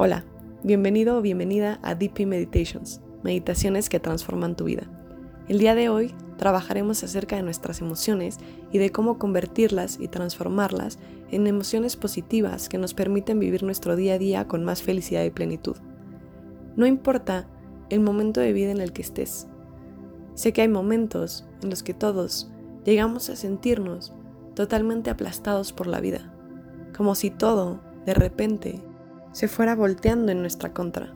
Hola, bienvenido o bienvenida a Deep Meditations, meditaciones que transforman tu vida. El día de hoy trabajaremos acerca de nuestras emociones y de cómo convertirlas y transformarlas en emociones positivas que nos permiten vivir nuestro día a día con más felicidad y plenitud. No importa el momento de vida en el que estés. Sé que hay momentos en los que todos llegamos a sentirnos totalmente aplastados por la vida, como si todo, de repente, se fuera volteando en nuestra contra.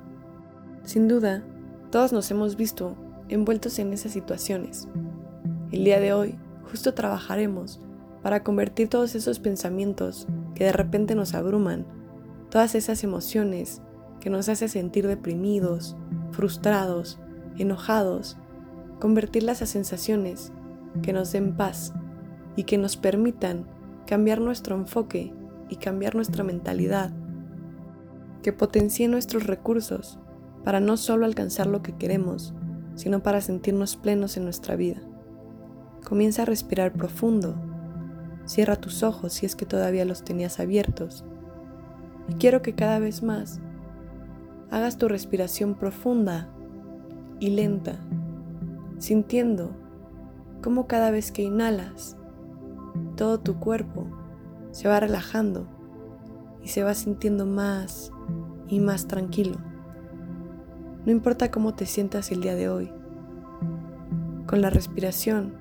Sin duda, todos nos hemos visto envueltos en esas situaciones. El día de hoy, justo trabajaremos para convertir todos esos pensamientos que de repente nos abruman, todas esas emociones que nos hacen sentir deprimidos, frustrados, enojados, convertirlas a sensaciones que nos den paz y que nos permitan cambiar nuestro enfoque y cambiar nuestra mentalidad que potencie nuestros recursos para no solo alcanzar lo que queremos, sino para sentirnos plenos en nuestra vida. Comienza a respirar profundo. Cierra tus ojos si es que todavía los tenías abiertos. Y quiero que cada vez más hagas tu respiración profunda y lenta, sintiendo cómo cada vez que inhalas, todo tu cuerpo se va relajando y se va sintiendo más y más tranquilo. No importa cómo te sientas el día de hoy. Con la respiración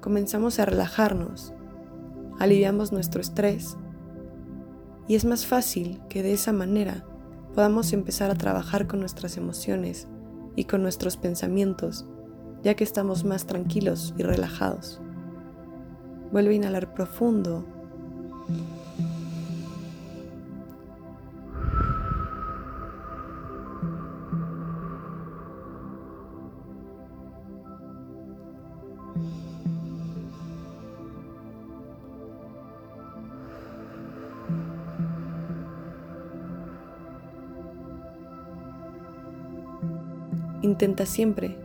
comenzamos a relajarnos, aliviamos nuestro estrés y es más fácil que de esa manera podamos empezar a trabajar con nuestras emociones y con nuestros pensamientos, ya que estamos más tranquilos y relajados. Vuelve a inhalar profundo Intenta siempre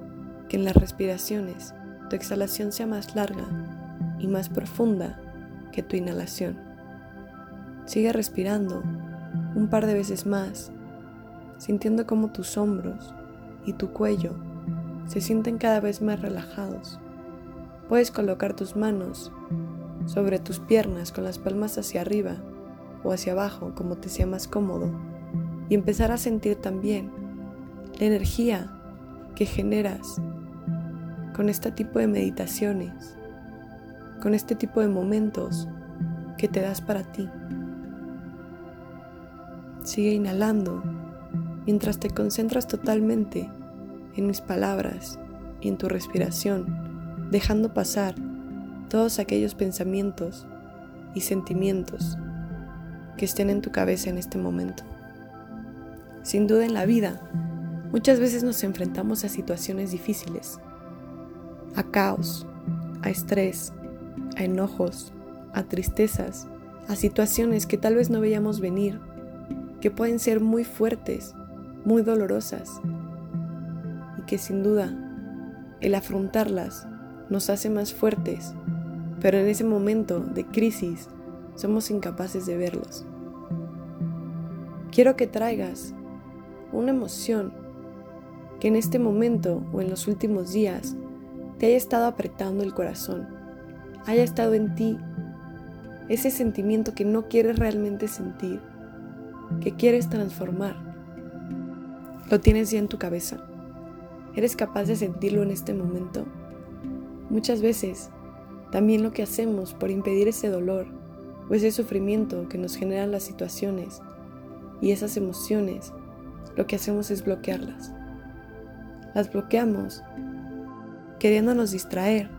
que en las respiraciones tu exhalación sea más larga y más profunda que tu inhalación. Sigue respirando un par de veces más, sintiendo como tus hombros y tu cuello se sienten cada vez más relajados. Puedes colocar tus manos sobre tus piernas con las palmas hacia arriba o hacia abajo como te sea más cómodo y empezar a sentir también la energía que generas con este tipo de meditaciones, con este tipo de momentos que te das para ti. Sigue inhalando mientras te concentras totalmente en mis palabras y en tu respiración, dejando pasar todos aquellos pensamientos y sentimientos que estén en tu cabeza en este momento. Sin duda en la vida Muchas veces nos enfrentamos a situaciones difíciles, a caos, a estrés, a enojos, a tristezas, a situaciones que tal vez no veíamos venir, que pueden ser muy fuertes, muy dolorosas y que sin duda el afrontarlas nos hace más fuertes, pero en ese momento de crisis somos incapaces de verlos. Quiero que traigas una emoción que en este momento o en los últimos días te haya estado apretando el corazón, haya estado en ti ese sentimiento que no quieres realmente sentir, que quieres transformar. Lo tienes ya en tu cabeza. ¿Eres capaz de sentirlo en este momento? Muchas veces, también lo que hacemos por impedir ese dolor o ese sufrimiento que nos generan las situaciones y esas emociones, lo que hacemos es bloquearlas las bloqueamos, queriéndonos distraer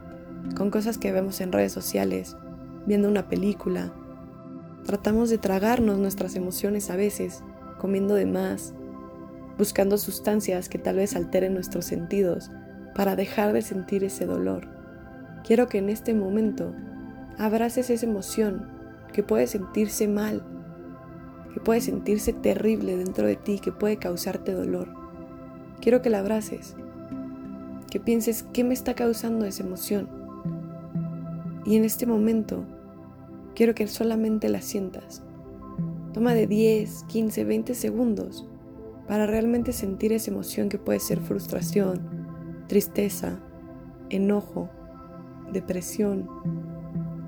con cosas que vemos en redes sociales, viendo una película. Tratamos de tragarnos nuestras emociones a veces, comiendo de más, buscando sustancias que tal vez alteren nuestros sentidos para dejar de sentir ese dolor. Quiero que en este momento abraces esa emoción que puede sentirse mal, que puede sentirse terrible dentro de ti, que puede causarte dolor Quiero que la abraces, que pienses qué me está causando esa emoción. Y en este momento quiero que solamente la sientas. Toma de 10, 15, 20 segundos para realmente sentir esa emoción que puede ser frustración, tristeza, enojo, depresión,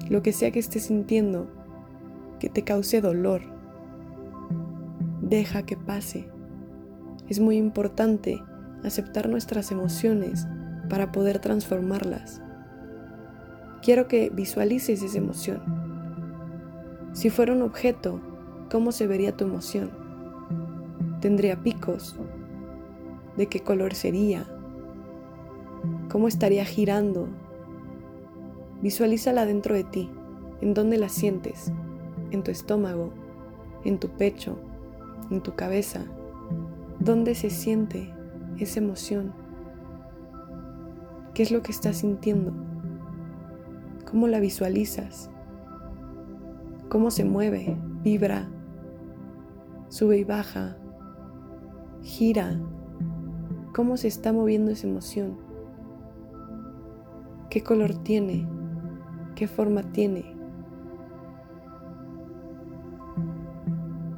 lo que sea que estés sintiendo que te cause dolor. Deja que pase. Es muy importante aceptar nuestras emociones para poder transformarlas. Quiero que visualices esa emoción. Si fuera un objeto, ¿cómo se vería tu emoción? ¿Tendría picos? ¿De qué color sería? ¿Cómo estaría girando? Visualízala dentro de ti. ¿En dónde la sientes? ¿En tu estómago? ¿En tu pecho? ¿En tu cabeza? ¿Dónde se siente esa emoción? ¿Qué es lo que estás sintiendo? ¿Cómo la visualizas? ¿Cómo se mueve? ¿Vibra? ¿Sube y baja? ¿Gira? ¿Cómo se está moviendo esa emoción? ¿Qué color tiene? ¿Qué forma tiene?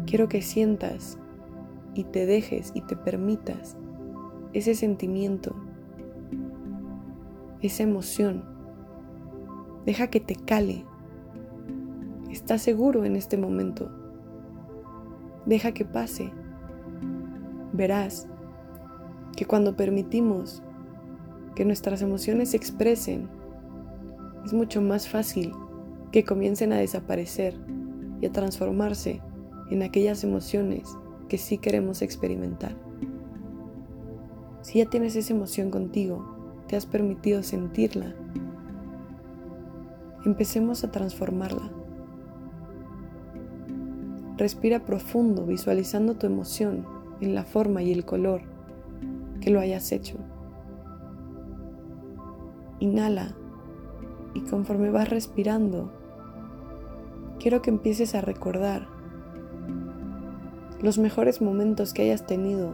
Quiero que sientas y te dejes y te permitas ese sentimiento, esa emoción. Deja que te cale. Estás seguro en este momento. Deja que pase. Verás que cuando permitimos que nuestras emociones se expresen, es mucho más fácil que comiencen a desaparecer y a transformarse en aquellas emociones que sí queremos experimentar. Si ya tienes esa emoción contigo, te has permitido sentirla, empecemos a transformarla. Respira profundo visualizando tu emoción en la forma y el color que lo hayas hecho. Inhala y conforme vas respirando, quiero que empieces a recordar los mejores momentos que hayas tenido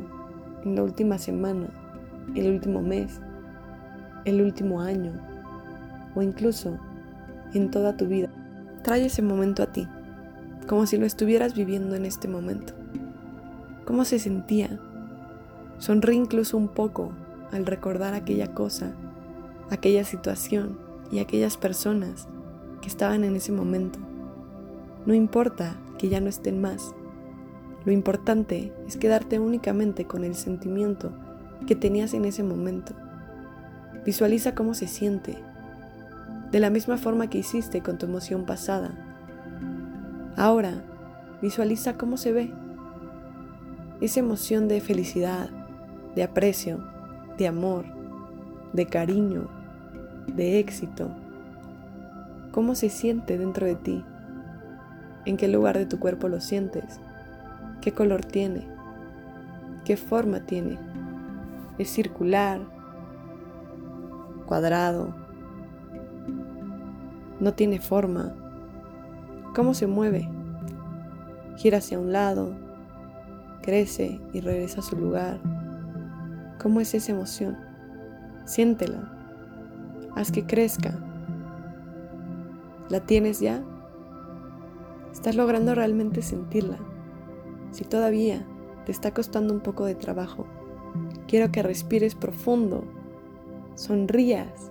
en la última semana el último mes, el último año o incluso en toda tu vida. Trae ese momento a ti, como si lo estuvieras viviendo en este momento. ¿Cómo se sentía? Sonríe incluso un poco al recordar aquella cosa, aquella situación y aquellas personas que estaban en ese momento. No importa que ya no estén más. Lo importante es quedarte únicamente con el sentimiento que tenías en ese momento. Visualiza cómo se siente, de la misma forma que hiciste con tu emoción pasada. Ahora, visualiza cómo se ve. Esa emoción de felicidad, de aprecio, de amor, de cariño, de éxito. ¿Cómo se siente dentro de ti? ¿En qué lugar de tu cuerpo lo sientes? ¿Qué color tiene? ¿Qué forma tiene? es circular, cuadrado, no tiene forma. ¿Cómo se mueve? Gira hacia un lado, crece y regresa a su lugar. ¿Cómo es esa emoción? Siéntela. Haz que crezca. ¿La tienes ya? ¿Estás logrando realmente sentirla? Si todavía te está costando un poco de trabajo, Quiero que respires profundo, sonrías.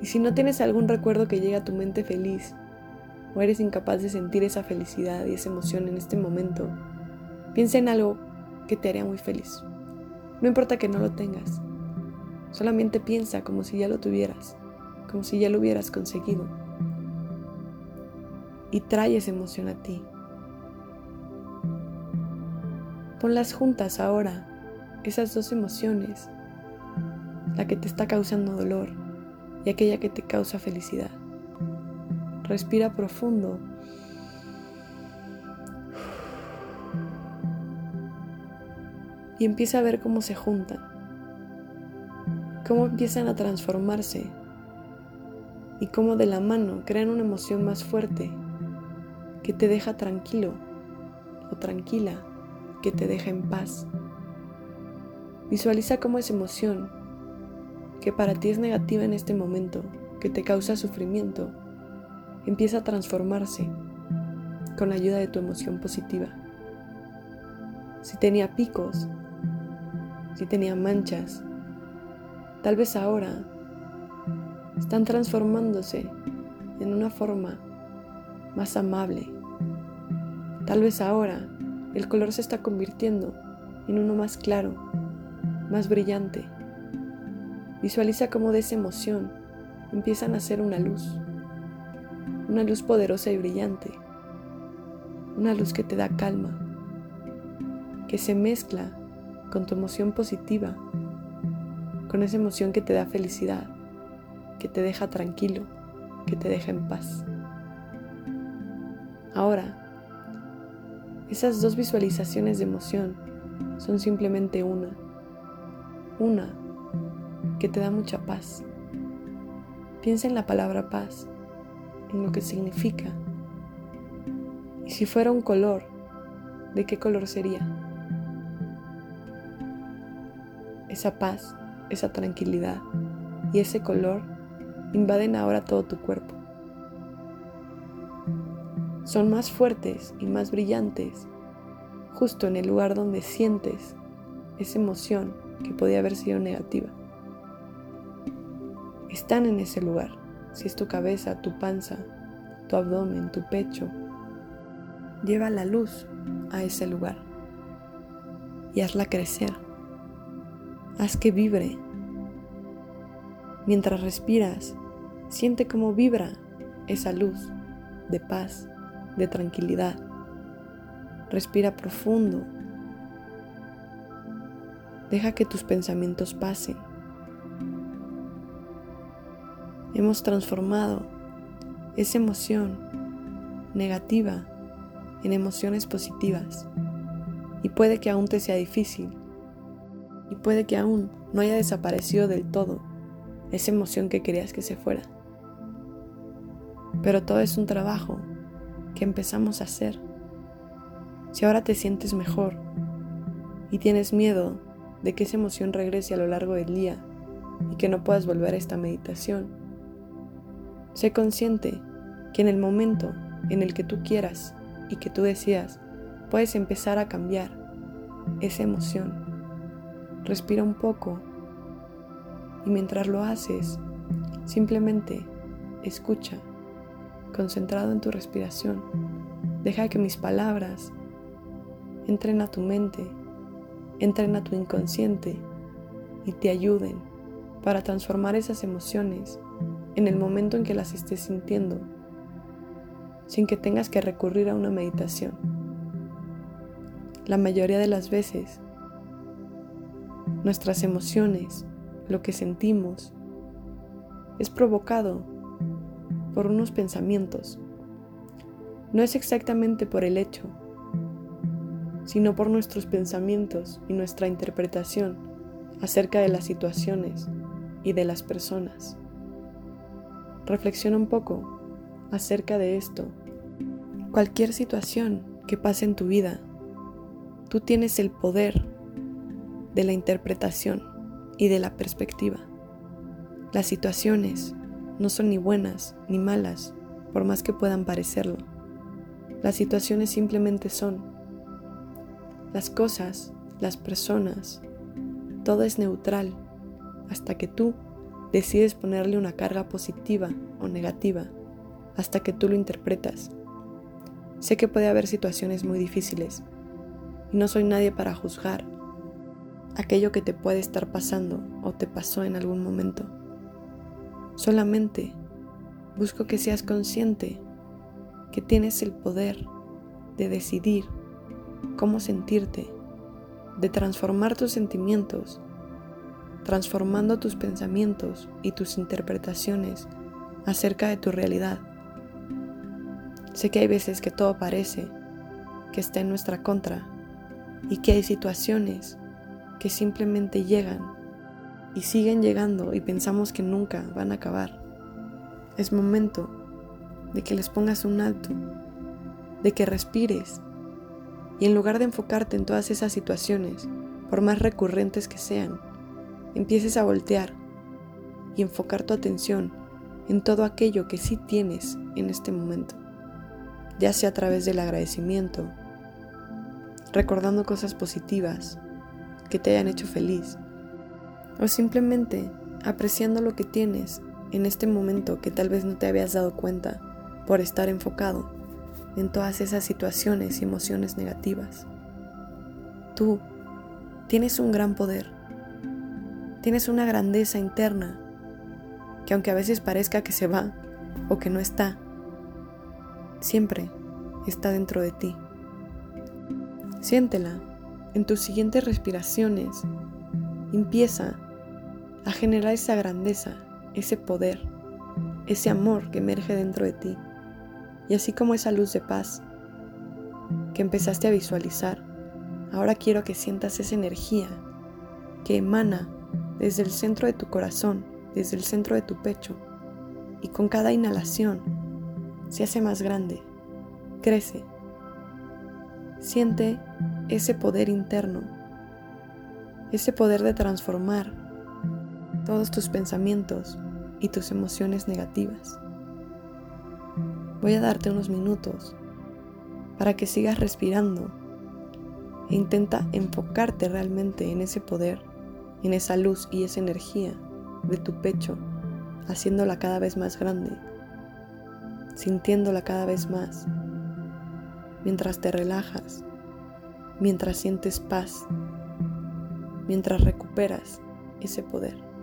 Y si no tienes algún recuerdo que llegue a tu mente feliz, o eres incapaz de sentir esa felicidad y esa emoción en este momento, piensa en algo que te haría muy feliz. No importa que no lo tengas, solamente piensa como si ya lo tuvieras, como si ya lo hubieras conseguido. Y trae esa emoción a ti. Ponlas juntas ahora esas dos emociones, la que te está causando dolor y aquella que te causa felicidad. Respira profundo. Y empieza a ver cómo se juntan, cómo empiezan a transformarse y cómo de la mano crean una emoción más fuerte que te deja tranquilo o tranquila, que te deja en paz. Visualiza cómo esa emoción, que para ti es negativa en este momento, que te causa sufrimiento, empieza a transformarse con la ayuda de tu emoción positiva. Si tenía picos, si tenía manchas, tal vez ahora están transformándose en una forma más amable. Tal vez ahora el color se está convirtiendo en uno más claro, más brillante. Visualiza cómo de esa emoción empiezan a ser una luz, una luz poderosa y brillante, una luz que te da calma, que se mezcla con tu emoción positiva, con esa emoción que te da felicidad, que te deja tranquilo, que te deja en paz. Ahora, esas dos visualizaciones de emoción son simplemente una, una que te da mucha paz. Piensa en la palabra paz, en lo que significa. Y si fuera un color, ¿de qué color sería? Esa paz, esa tranquilidad y ese color invaden ahora todo tu cuerpo. Son más fuertes y más brillantes justo en el lugar donde sientes esa emoción que podía haber sido negativa. Están en ese lugar, si es tu cabeza, tu panza, tu abdomen, tu pecho. Lleva la luz a ese lugar y hazla crecer. Haz que vibre. Mientras respiras, siente cómo vibra esa luz de paz, de tranquilidad. Respira profundo. Deja que tus pensamientos pasen. Hemos transformado esa emoción negativa en emociones positivas. Y puede que aún te sea difícil. Y puede que aún no haya desaparecido del todo esa emoción que querías que se fuera. Pero todo es un trabajo que empezamos a hacer. Si ahora te sientes mejor y tienes miedo de que esa emoción regrese a lo largo del día y que no puedas volver a esta meditación, sé consciente que en el momento en el que tú quieras y que tú decidas, puedes empezar a cambiar esa emoción. Respira un poco y mientras lo haces, simplemente escucha, concentrado en tu respiración. Deja que mis palabras Entrena tu mente, entrena tu inconsciente y te ayuden para transformar esas emociones en el momento en que las estés sintiendo, sin que tengas que recurrir a una meditación. La mayoría de las veces, nuestras emociones, lo que sentimos, es provocado por unos pensamientos. No es exactamente por el hecho sino por nuestros pensamientos y nuestra interpretación acerca de las situaciones y de las personas. Reflexiona un poco acerca de esto. Cualquier situación que pase en tu vida, tú tienes el poder de la interpretación y de la perspectiva. Las situaciones no son ni buenas ni malas, por más que puedan parecerlo. Las situaciones simplemente son las cosas, las personas, todo es neutral hasta que tú decides ponerle una carga positiva o negativa, hasta que tú lo interpretas. Sé que puede haber situaciones muy difíciles y no soy nadie para juzgar aquello que te puede estar pasando o te pasó en algún momento. Solamente busco que seas consciente que tienes el poder de decidir cómo sentirte, de transformar tus sentimientos, transformando tus pensamientos y tus interpretaciones acerca de tu realidad. Sé que hay veces que todo parece que está en nuestra contra y que hay situaciones que simplemente llegan y siguen llegando y pensamos que nunca van a acabar. Es momento de que les pongas un alto, de que respires y en lugar de enfocarte en todas esas situaciones, por más recurrentes que sean, empieces a voltear y enfocar tu atención en todo aquello que sí tienes en este momento. ya sea a través del agradecimiento, recordando cosas positivas que te hayan hecho feliz, o simplemente apreciando lo que tienes en este momento que tal vez no te habías dado cuenta por estar enfocado en todas esas situaciones y emociones negativas. Tú tienes un gran poder, tienes una grandeza interna que aunque a veces parezca que se va o que no está, siempre está dentro de ti. Siéntela en tus siguientes respiraciones. Empieza a generar esa grandeza, ese poder, ese amor que emerge dentro de ti. Y así como esa luz de paz que empezaste a visualizar, ahora quiero que sientas esa energía que emana desde el centro de tu corazón, desde el centro de tu pecho, y con cada inhalación se hace más grande, crece. Siente ese poder interno, ese poder de transformar todos tus pensamientos y tus emociones negativas. Voy a darte unos minutos para que sigas respirando e intenta enfocarte realmente en ese poder, en esa luz y esa energía de tu pecho, haciéndola cada vez más grande, sintiéndola cada vez más, mientras te relajas, mientras sientes paz, mientras recuperas ese poder.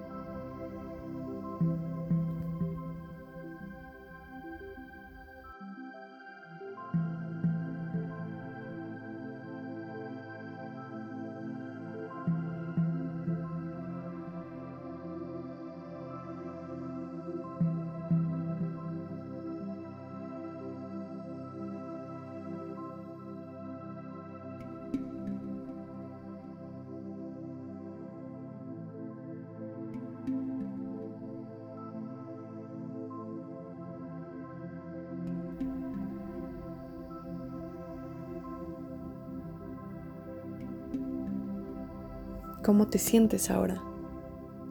¿Cómo te sientes ahora?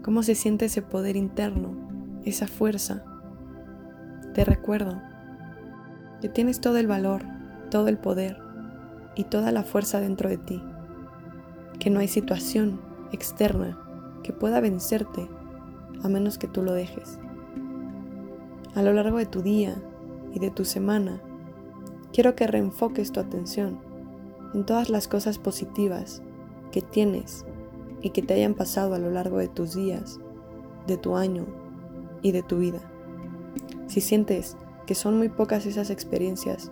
¿Cómo se siente ese poder interno, esa fuerza? Te recuerdo que tienes todo el valor, todo el poder y toda la fuerza dentro de ti, que no hay situación externa que pueda vencerte a menos que tú lo dejes. A lo largo de tu día y de tu semana, quiero que reenfoques tu atención en todas las cosas positivas que tienes y que te hayan pasado a lo largo de tus días, de tu año y de tu vida. Si sientes que son muy pocas esas experiencias,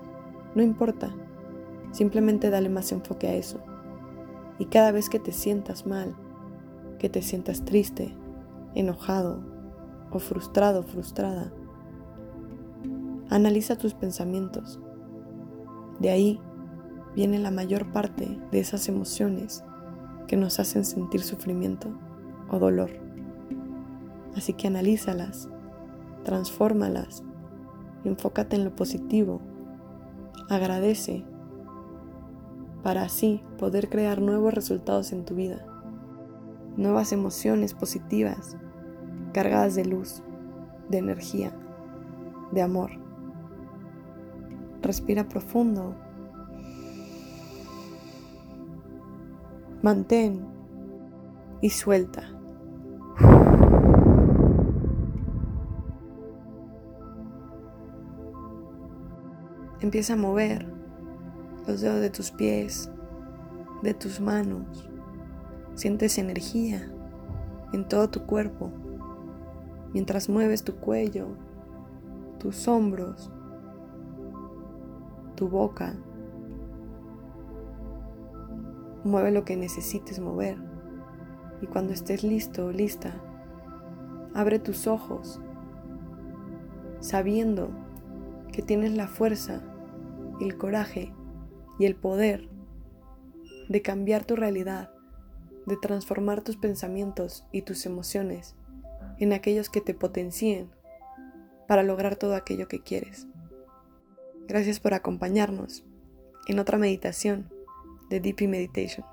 no importa, simplemente dale más enfoque a eso. Y cada vez que te sientas mal, que te sientas triste, enojado o frustrado, frustrada, analiza tus pensamientos. De ahí viene la mayor parte de esas emociones que nos hacen sentir sufrimiento o dolor. Así que analízalas, transfórmalas, enfócate en lo positivo, agradece para así poder crear nuevos resultados en tu vida, nuevas emociones positivas, cargadas de luz, de energía, de amor. Respira profundo Mantén y suelta. Empieza a mover los dedos de tus pies, de tus manos. Sientes energía en todo tu cuerpo mientras mueves tu cuello, tus hombros, tu boca, Mueve lo que necesites mover. Y cuando estés listo o lista, abre tus ojos, sabiendo que tienes la fuerza, el coraje y el poder de cambiar tu realidad, de transformar tus pensamientos y tus emociones en aquellos que te potencien para lograr todo aquello que quieres. Gracias por acompañarnos en otra meditación the DP meditation.